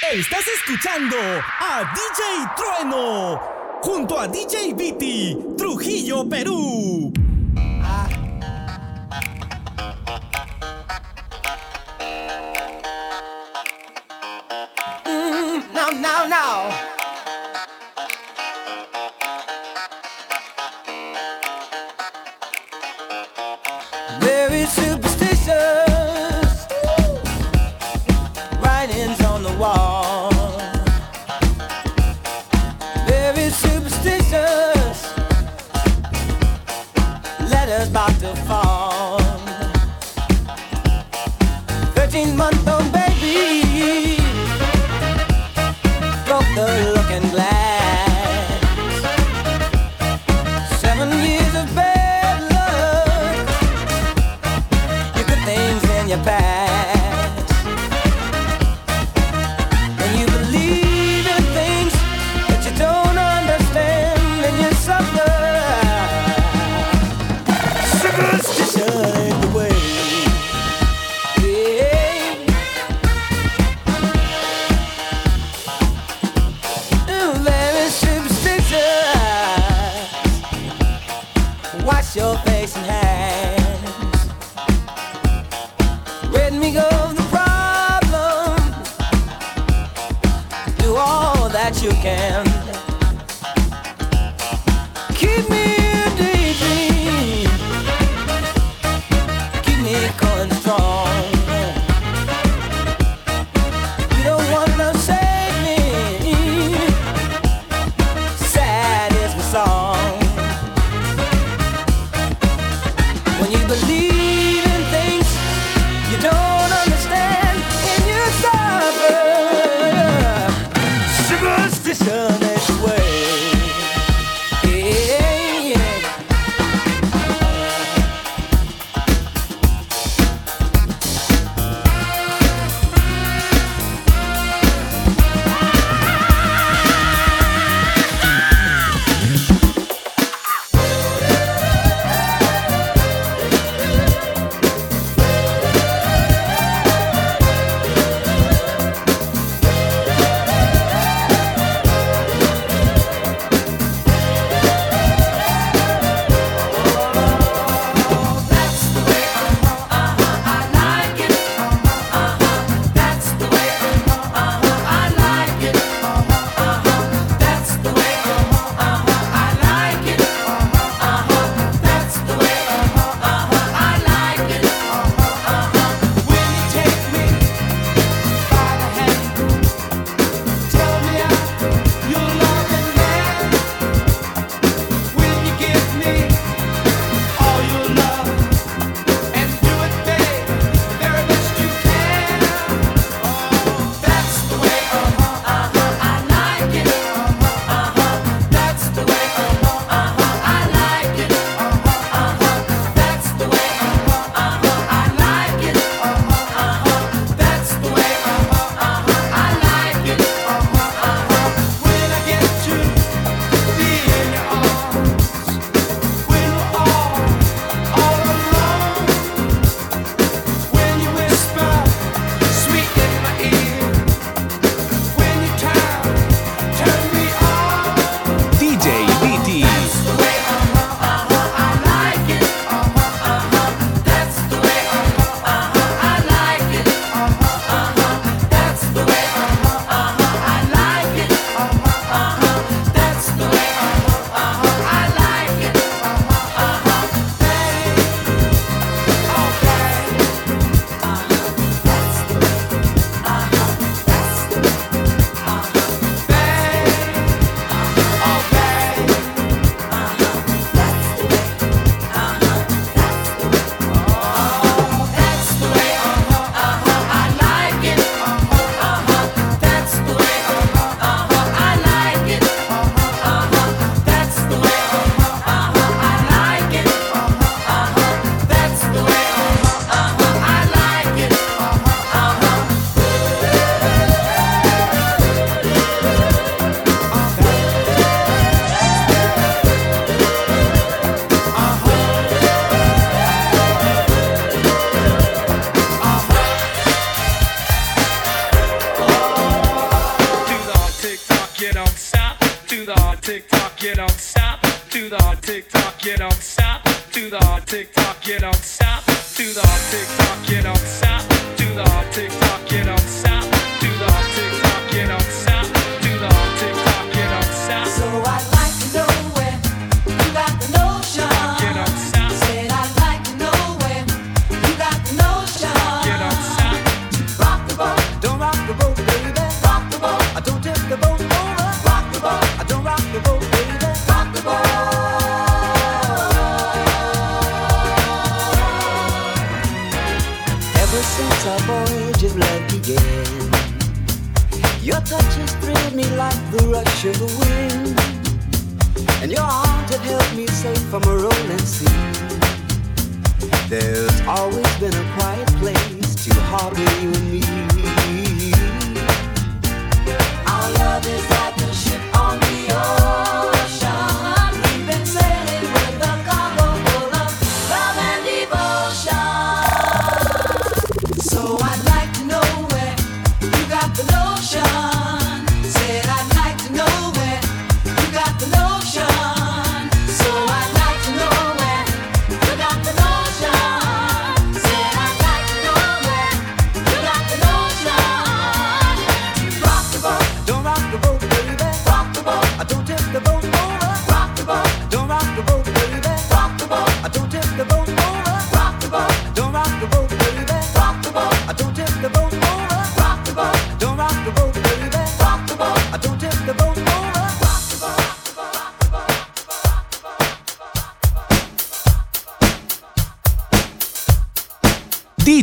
Estás escuchando a DJ Trueno junto a DJ Viti, Trujillo, Perú. Mm, no, no, no.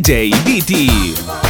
DJ.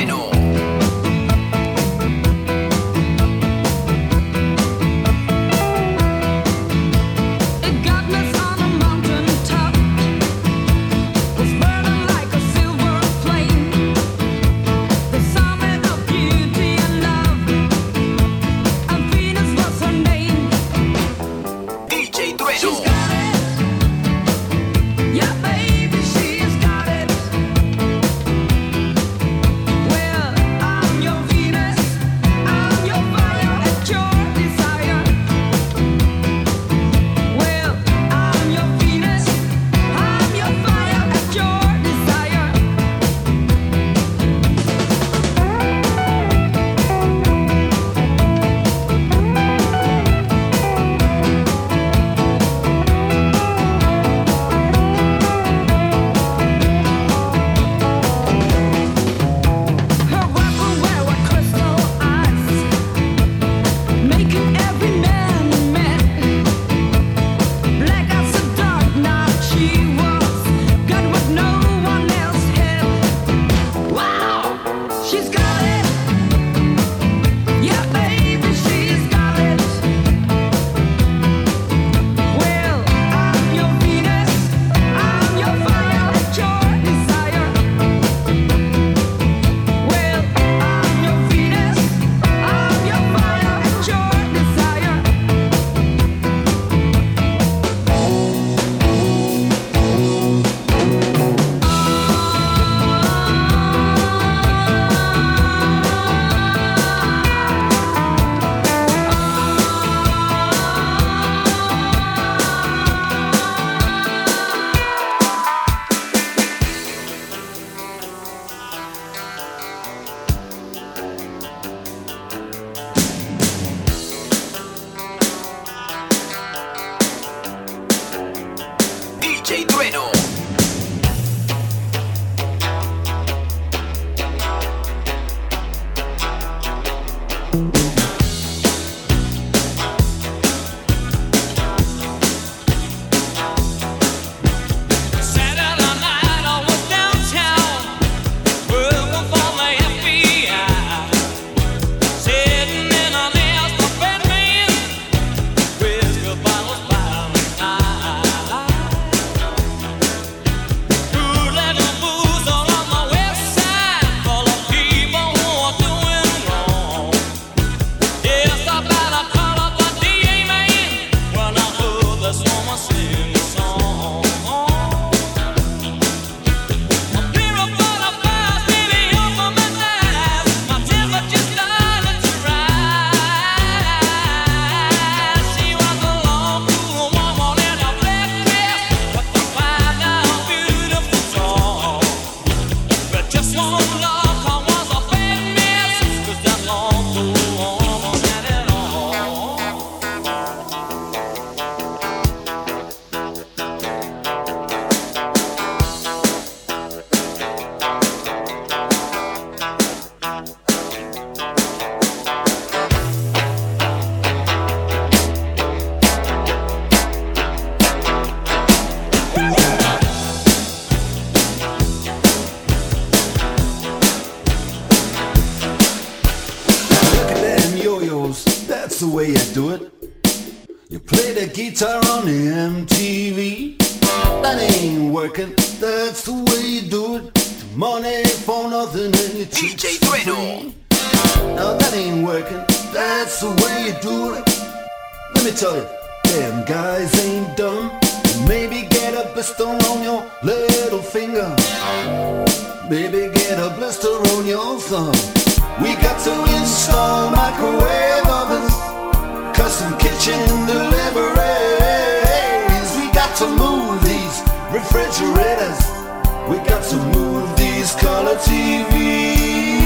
bueno. that's the way you do it. Money for nothing and you DJ Trueno. Now that ain't working. That's the way you do it. Let me tell you, them guys ain't dumb. Maybe get a blister on your little finger. Maybe get a blister on your thumb. We got to install microwave ovens, custom kitchen deliveries. We got to move these refrigerators. We got to move these color TVs.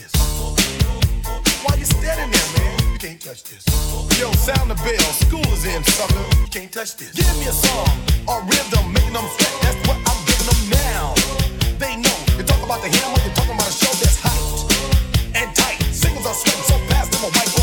this. Why you standing there, man? You can't touch this. Yo, sound the bell. School is in, sucker. You can't touch this. Give me a song a rhythm, making them sweat. That's what I'm giving them now. They know. You're talking about the hammer. You're talking about a show that's hot and tight. Singles are sweating so fast, I'm a white.